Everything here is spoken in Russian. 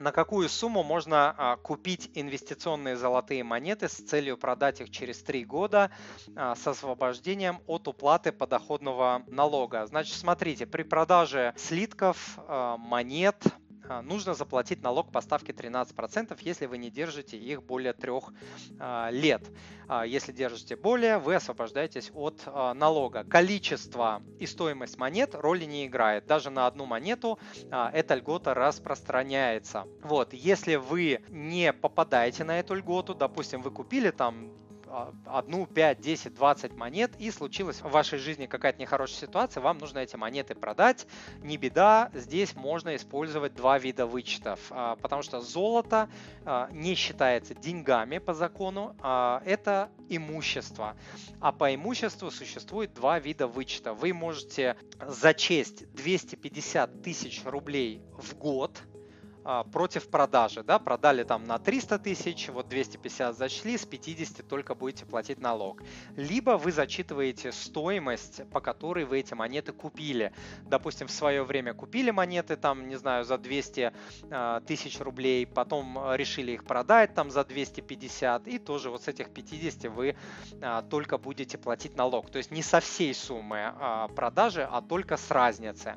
на какую сумму можно а, купить инвестиционные золотые монеты с целью продать их через 3 года а, с освобождением от уплаты подоходного налога. Значит, смотрите, при продаже слитков, а, монет, нужно заплатить налог по ставке 13%, если вы не держите их более трех а, лет. А, если держите более, вы освобождаетесь от налога. Количество и стоимость монет роли не играет. Даже на одну монету эта льгота распространяется. Вот, если вы не попадаете на эту льготу, допустим, вы купили там а, одну, 5, 10, 20 монет, и случилась в вашей жизни какая-то нехорошая ситуация, вам нужно эти монеты продать. Не беда, здесь можно использовать два вида вычетов, а, потому что золото а, не считается деньгами по закону, это имущество. А по имуществу существует два вида вычета. Вы можете зачесть 250 тысяч рублей в год – а, против продажи, да, продали там на 300 тысяч, вот 250 зачли, с 50 только будете платить налог. Либо вы зачитываете стоимость, по которой вы эти монеты купили. Допустим, в свое время купили монеты там, не знаю, за 200 а, тысяч рублей, потом решили их продать там за 250, и тоже вот с этих 50 вы а, только будете платить налог. То есть не со всей суммы продажи, а только с разницы.